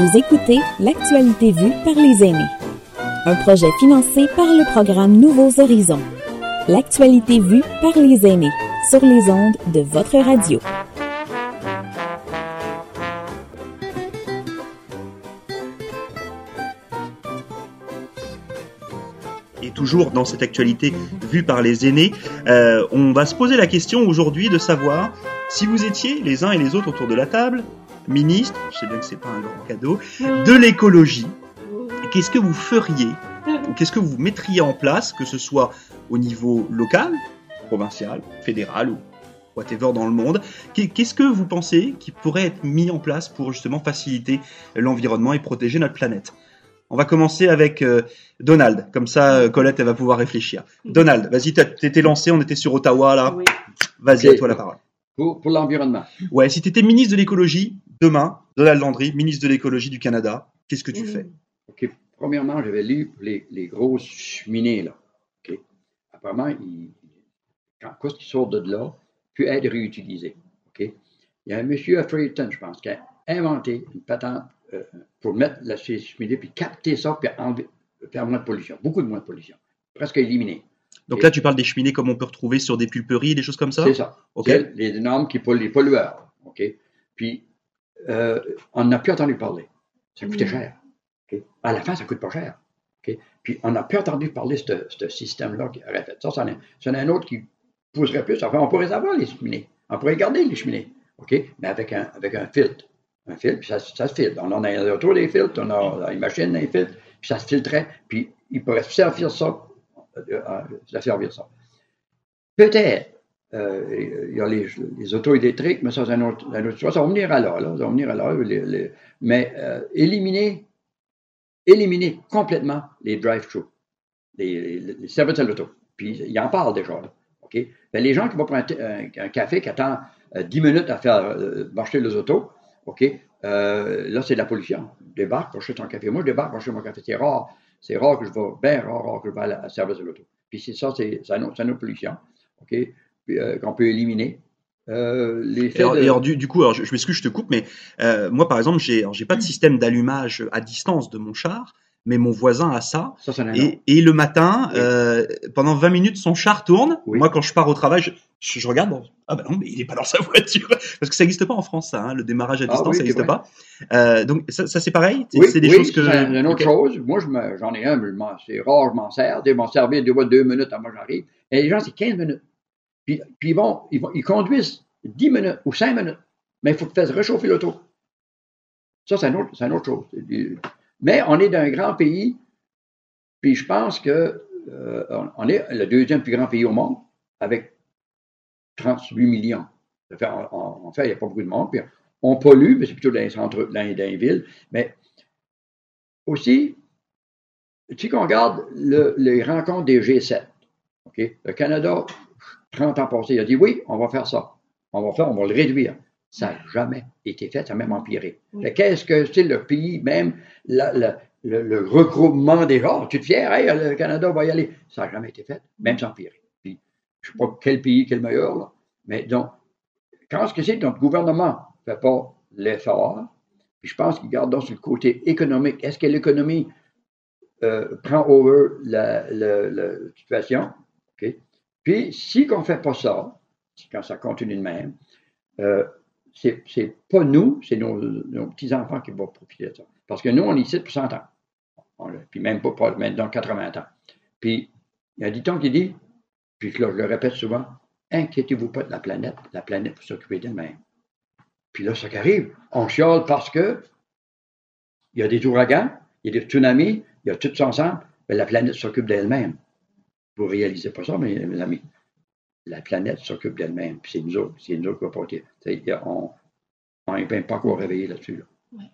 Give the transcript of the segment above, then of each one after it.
Vous écoutez L'actualité vue par les aînés. Un projet financé par le programme Nouveaux Horizons. L'actualité vue par les aînés sur les ondes de votre radio. Et toujours dans cette actualité vue par les aînés, euh, on va se poser la question aujourd'hui de savoir si vous étiez les uns et les autres autour de la table, ministre, je sais bien que c'est pas un grand cadeau, de l'écologie, qu'est-ce que vous feriez ou qu'est-ce que vous mettriez en place, que ce soit au niveau local, provincial, fédéral ou whatever dans le monde, qu'est-ce que vous pensez qui pourrait être mis en place pour justement faciliter l'environnement et protéger notre planète? On va commencer avec euh, Donald, comme ça euh, Colette elle va pouvoir réfléchir. Donald, vas-y, t'étais lancé, on était sur Ottawa là. Oui. Vas-y, à toi la parole. Pour, pour l'environnement. Ouais, si t'étais ministre de l'écologie demain, Donald Landry, ministre de l'écologie du Canada, qu'est-ce que tu fais? OK. Premièrement, j'avais lu les, les grosses cheminées, là. OK. Apparemment, quand quoi qui sort de là peut être réutilisé. OK. Il y a un monsieur à Freyton, je pense, qui a inventé une patente euh, pour mettre la ces cheminées, puis capter ça, puis enlever, faire moins de pollution. Beaucoup de moins de pollution. Presque éliminé. Donc là, tu parles des cheminées comme on peut retrouver sur des pulperies, des choses comme ça? C'est ça. Ok. C'est les normes qui polluent les pollueurs. OK? Puis, euh, on n'a plus entendu parler. Ça coûtait cher. OK? À la fin, ça coûte pas cher. Puis, on n'a plus entendu parler de ce- système-là qui aurait fait ça. C'en est, un autre qui pousserait plus. Enfin, on pourrait avoir les cheminées. On pourrait garder les cheminées. OK? Mais avec un, avec un filtre. Un filtre, puis ça, ça se filtre. On en a autour des filtres, on a une machine, un filtre, puis ça se filtrait. Puis, il pourrait servir ça. euh, euh, ça servir ça. Peut-être. Euh, il y a les, les auto électriques, mais ça, c'est un autre, chose. Ça va venir à là, ça va venir mais euh, éliminer, éliminer complètement les drive-thru, les, services à l'auto. Puis, il en parle déjà. Là, OK? Ben, les gens qui vont prendre un, café qui attend euh, 10 minutes à faire euh, marcher les autos, OK? Euh, là, c'est de la pollution. Débarque, va acheter ton café. Moi, je débarque, acheter mon café. C'est rare. C'est rare que je vais, bien rare, rare que je vais à service de l'auto. Puis c'est ça, c'est autre pollution. OK? Euh, qu'on peut éliminer. Euh, les Et alors, de- et alors, du, du coup, alors, je, je m'excuse, je te coupe, mais euh, moi, par exemple, j'ai j'ai pas de système d'allumage à distance de mon char, mais mon voisin a ça. ça, autre. Et, et le matin, Oui. euh, pendant 20 minutes, son char tourne. Oui. Moi, quand je pars au travail, je, je, je regarde. ah ben non, mais il est pas dans sa voiture. Parce que ça n'existe pas en France, ça. hein, le démarrage à Ah distance, oui, ça n'existe pas. Euh, donc ça, ça, c'est pareil? C'est des oui, choses que. c'est une autre chose. Moi, je j'en ai un, mais je m'en- c'est rare, je m'en sers. Ils vont servir deux, deux minutes avant que j'arrive. Et les gens, c'est 15 minutes. Puis, ils, conduisent 10 minutes ou 5 minutes. Mais il faut faire réchauffer l'auto. Ça, c'est une autre, chose. Mais on est d'un grand pays, puis je pense que euh, on- on est le deuxième plus grand pays au monde, avec 38 millions. En, fait, il n'y a pas beaucoup de monde. On pollue, mais c'est plutôt dans les centres, dans, les- dans les villes. Mais aussi, sais qu'on regarde le- les rencontres des G7. OK? Le Canada, 30 ans passés, il a dit oui, on va faire ça. On va faire, on va le réduire. Ça n'a jamais été fait, ça a même empiré. Oui. Qu'est-ce que c'est le pays, même la- la- le, le regroupement des gens? Tu te fier, hey, le Canada va y aller. Ça n'a jamais été fait, même sans empirer. Puis, je ne sais pas quel pays qui est le meilleur, là. mais donc, quand ce que c'est que notre gouvernement ne fait pas l'effort, puis je pense qu'il garde donc sur le côté économique. Est-ce que l'économie euh, prend over la, la- la situation? OK? Puis, si on ne fait pas ça, quand ça continue de même, euh, c'est c'est pas nous, c'est nos, petits-enfants qui vont profiter de ça. Parce que nous, on est ici pour 100 ans. On puis même pas, pas maintenant 80 ans. Puis, il y a un dicton qui dit, puis là, je le répète souvent, inquiétez-vous pas de la planète, la planète va s'occuper d'elle-même. Puis là, ce qui arrive, on chiale parce que il y a des ouragans, il y a des tsunamis, il y a tout ça ensemble, mais la planète s'occupe d'elle-même. Vous ne réalisez pas ça, mes, mes amis. La planète s'occupe d'elle-même, puis c'est nous autres, c'est nous autres qui va porter. On n'est même pas encore réveillé là-dessus. là.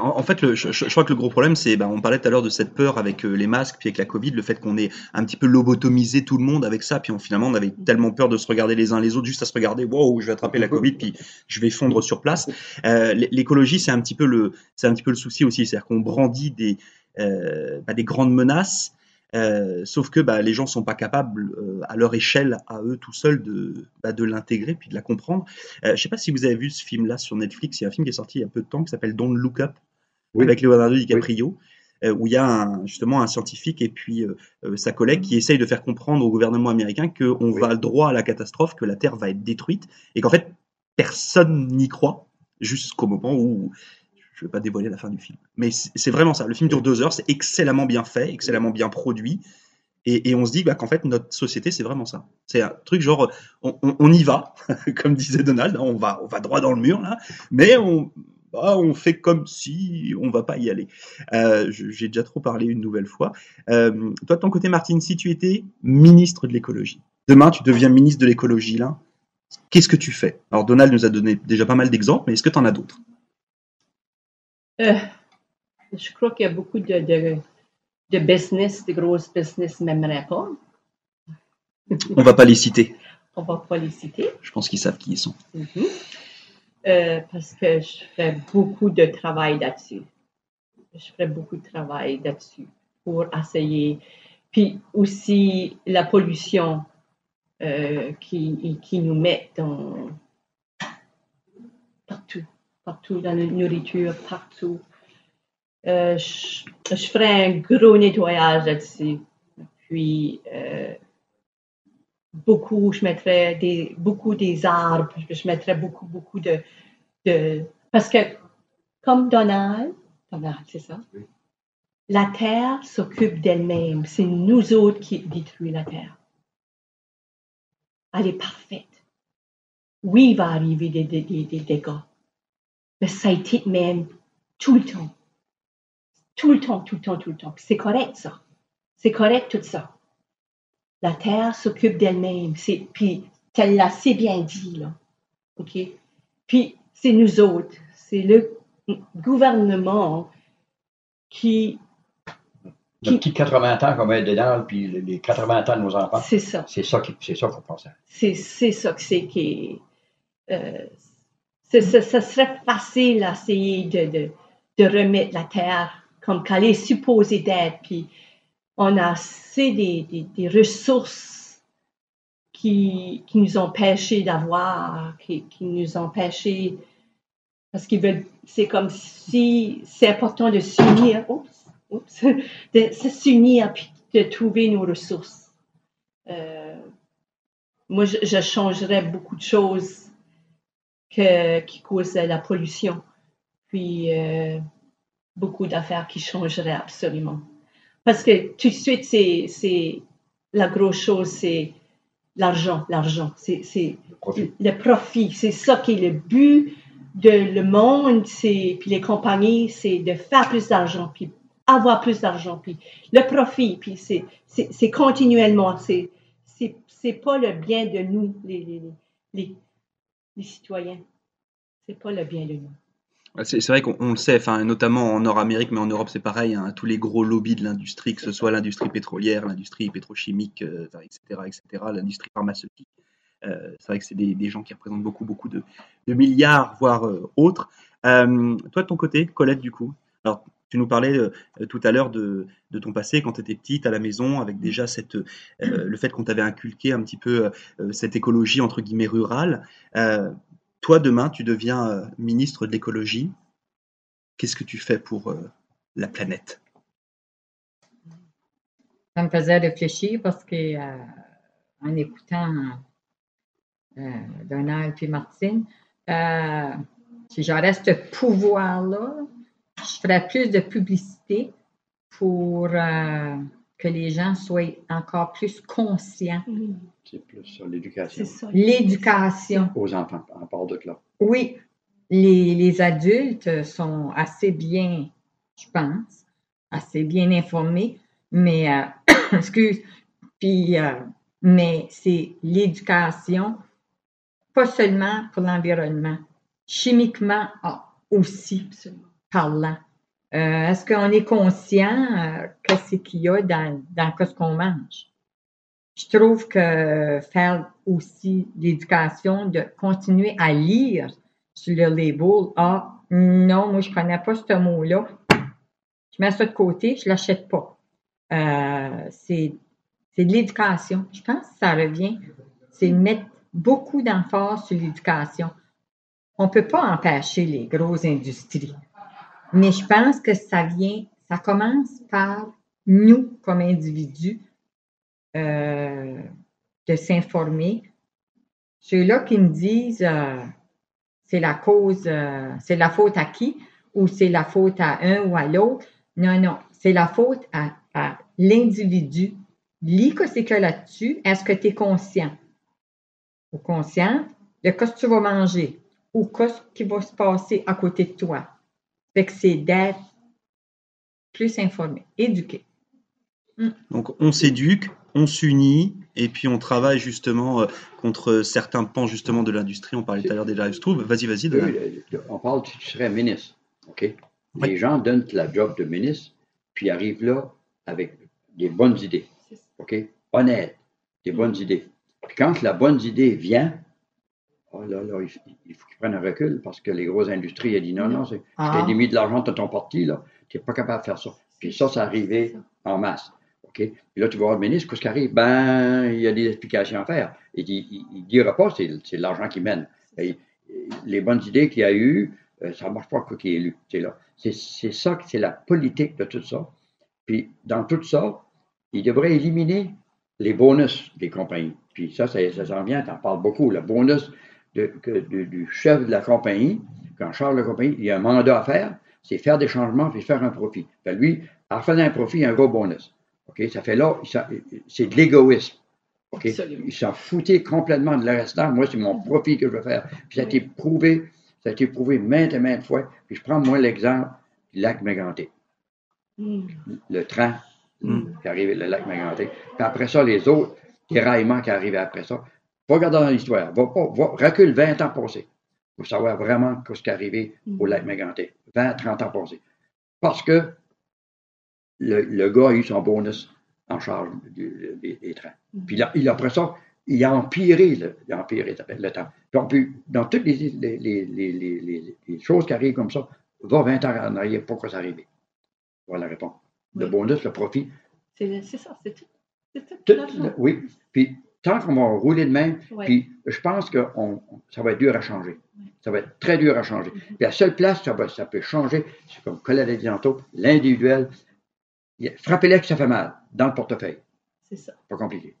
En, en fait, le- je, crois que le gros problème, c'est, ben, on parlait tout à l'heure de cette peur avec euh, les masques, puis avec la Covid, le fait qu'on ait un petit peu lobotomisé tout le monde avec ça, puis on, finalement, on avait tellement peur de se regarder les uns les autres, juste à se regarder, wow, je vais attraper la Covid, puis je vais fondre sur place. Euh, l- L'écologie, c'est un petit peu le, c'est un petit peu le souci aussi, c'est-à-dire qu'on brandit des, euh, bah, des grandes menaces. Euh, sauf que bah, les gens sont pas capables euh, à leur échelle, à eux tout seuls, de, bah, de l'intégrer puis de la comprendre. Euh, je sais pas si vous avez vu ce film-là sur Netflix. Il y a un film qui est sorti il y a peu de temps qui s'appelle Don't Look Up. avec Leonardo DiCaprio. Où il y a justement un scientifique et puis sa collègue qui essaye de faire comprendre au gouvernement américain qu'on va droit à la catastrophe, que la Terre va être détruite et qu'en fait personne n'y croit jusqu'au moment où je ne vais pas dévoiler la fin du film. Mais c'est vraiment ça. Le film dure deux heures, c'est excellemment bien fait, excellemment bien produit. Et, on se dit bah, qu'en fait, notre société, c'est vraiment ça. C'est un truc genre, on, y va, comme disait Donald, hein, on va, on va droit dans le mur, là, mais on, bah, fait comme si on va pas y aller. Euh, j'ai déjà trop parlé une nouvelle fois. Euh, toi, de ton côté, Martine, si tu étais ministre de l'écologie, demain, tu deviens ministre de l'écologie, là, qu'est-ce que tu fais? Alors, Donald nous a donné déjà pas mal d'exemples, mais est-ce que tu en as d'autres? Euh, Je crois qu'il y a beaucoup de de business, de grosses business m'aimeraient pas. On va pas les citer. On va pas les citer. Je pense qu'ils savent qui ils sont. Mhm. Euh, parce que je fais beaucoup de travail là-dessus. Je fais beaucoup de travail là-dessus pour essayer. Puis aussi la pollution euh, qui, qui nous met dans partout, partout dans la nourriture, partout. Euh, je, ferai un gros nettoyage là-dessus. Puis, euh, beaucoup, je mettrais des, beaucoup des arbres, je mettrais beaucoup, beaucoup de, de parce que, comme Donald, Donald, c'est ça? La Terre s'occupe d'elle-même. C'est nous autres qui détruisons la Terre. Elle est parfaite. Oui, il va arriver des, des, des dégâts. Mais ça a été même tout le temps. Tout le temps, tout le temps, tout le temps. C'est correct, ça. C'est correct, tout ça. La Terre s'occupe d'elle-même. Puis, elle l'a si bien dit, là. OK? Puis, c'est nous autres. C'est le gouvernement qui. qui le petit 80 ans qu'on va être dedans, puis les 80 ans de nos enfants. C'est ça. C'est ça qu'il faut penser. C'est ça que c'est qui. Euh, ça, serait facile d'essayer de, de remettre la Terre comme qu'elle est supposée d'être. Puis on a assez des, ressources qui, qui, nous empêchés d'avoir, qui, qui, nous empêchés parce qu'ils veulent, c'est comme si c'est important de s'unir, de s'unir puis de trouver nos ressources. Euh, moi, je, changerais beaucoup de choses que, qui causent la pollution. Puis, euh, beaucoup d'affaires qui changeraient absolument. Parce que tout de suite, c'est la grosse chose, c'est l'argent, l'argent, c'est le profit. C'est ça qui est le but de le monde, puis les compagnies, c'est de faire plus d'argent, puis avoir plus d'argent, puis le profit, puis c'est continuellement, c'est c'est pas le bien de nous, les, les, les, les citoyens. C'est pas le bien de nous. C'est vrai qu'on le sait, enfin, notamment en Nord-Amérique, mais en Europe c'est pareil, hein, tous les gros lobbies de l'industrie, que ce soit l'industrie pétrolière, l'industrie pétrochimique, etc., euh, etc., l'industrie pharmaceutique. Euh, c'est vrai que c'est des, gens qui représentent beaucoup, beaucoup de, milliards, voire euh, autres. toi, de ton côté, Colette, du coup, alors tu nous parlais tout à l'heure de, ton passé quand tu étais petite à la maison, avec déjà cette, le fait qu'on t'avait inculqué un petit peu cette écologie entre guillemets rurale. Toi, demain, tu deviens euh, ministre de l'écologie. Qu'est-ce que tu fais pour euh, la planète? Ça me faisait réfléchir parce que euh, en écoutant Donald puis Martine, si j'aurais ce pouvoir-là, je ferais plus de publicité pour que les gens soient encore plus conscients. C'est plus sur l'éducation. L'éducation. Aux enfants, en part de là. Oui. Les, adultes sont assez bien, je pense, assez bien informés, mais, euh, excuse, puis, euh, mais c'est l'éducation, pas seulement pour l'environnement, chimiquement ah, aussi, parlant. Euh, est-ce qu'on est conscient euh, que c'est qu'il y a dans, dans ce qu'on mange? Je trouve que faire aussi l'éducation, de continuer à lire sur le label, ah, non, moi je connais pas ce mot-là, je mets ça de côté, je l'achète pas. Euh, c'est de l'éducation. Je pense que ça revient. C'est mettre beaucoup d'emphase sur l'éducation. On peut pas empêcher les grosses industries Mais je pense que ça vient, ça commence par nous comme individus euh, de s'informer. Ceux-là qui me disent euh, c'est la cause, euh, c'est la faute à qui? Ou c'est la faute à un ou à l'autre? Non, non, c'est la faute à, l'individu. Lis que c'est que là-dessus. Est-ce que tu es conscient? Ou consciente de ce que tu vas manger? Ou ce qui va se passer à côté de toi? Fait que c'est d'être plus informé, éduqué. Donc on s'éduque, on s'unit et puis on travaille justement euh, contre certains pans justement de l'industrie. On parlait tout à l'heure des live trouve. Vas-y, vas-y. On parle, tu serais ministre, OK? Les gens donnent la job de ministre, puis arrivent là avec des bonnes idées, OK? Honnêtes, des bonnes idées. Puis quand la bonne idée vient, oh là, là, il, il faut qu'ils prennent un recul parce que les grosses industries, elles disent non, non, c'est, Ah. mis de l'argent dans ton parti, là, tu n'es pas capable de faire ça. Puis ça, ça arrivé en masse. OK? Puis là, tu vas voir le ministre, qu'est-ce qui arrive? Ben, il y a des explications à faire. Il ne dira pas, c'est, c'est l'argent qui mène. Et les bonnes idées qu'il y a eues, euh, ça ne marche pas quoi qu'il ait élu. C'est, là. C'est, c'est ça, que- c'est la politique de tout ça. Puis dans tout ça, il devrait éliminer les bonus des compagnies. Puis ça, ça, ça s'en vient, tu en parles beaucoup. Le bonus de- que- de- du chef de la compagnie, quand charge de la compagnie, il y a un mandat à faire, c'est faire des changements puis faire un profit. Fait lui, en faisant un profit, il y a un gros bonus. OK? Ça fait là, c'est de l'égoïsme. OK? Absolument. Il s'en foutait complètement de le restant. Moi, c'est mon profit que je veux faire. Puis ça a été prouvé, ça a été prouvé maintes et maintes fois. Puis je prends moi l'exemple du lac Méganté Mm. le train Mm. qui arrive, le lac Méganté. Puis après ça, les autres déraillements qui arrivaient après ça. Va regarder dans l'histoire. Va pas, va, recule 20 ans passés pour savoir vraiment ce qui est arrivé au lac Méganté. 20, 30 ans passés. Parce que le, le gars a eu son bonus en charge du- des, des trains. Puis là, il, après ça, il a empiré le, il a empiré le temps. Donc, puis, dans toutes les, choses qui arrivent comme ça, va 20 ans en arrière, pourquoi ça arrive? Voilà la réponse. Le Oui. bonus, le profit, C'est ça, c'est tout. C'est tout. tout, le- oui. Puis tant qu'on va rouler de même, Ouais. puis je pense que on- ça va être dur à changer. Ça va être très dur à changer. Mhm. Puis la seule place, ça, va- ça peut changer, c'est comme Colette a dit tantôt, l'individuel. Frappez-les que ça fait mal, dans le portefeuille. C'est ça. Pas compliqué.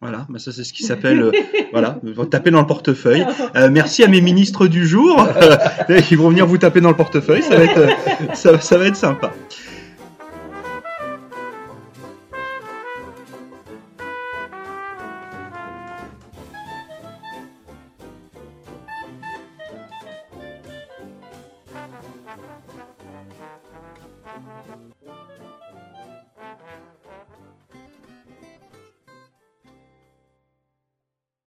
Voilà, bah ça c'est ce qui s'appelle euh, voilà, vous taper dans le portefeuille. Euh, merci à mes ministres du jour. Ils vont venir vous taper dans le portefeuille, ça va être euh, ça, ça va être sympa.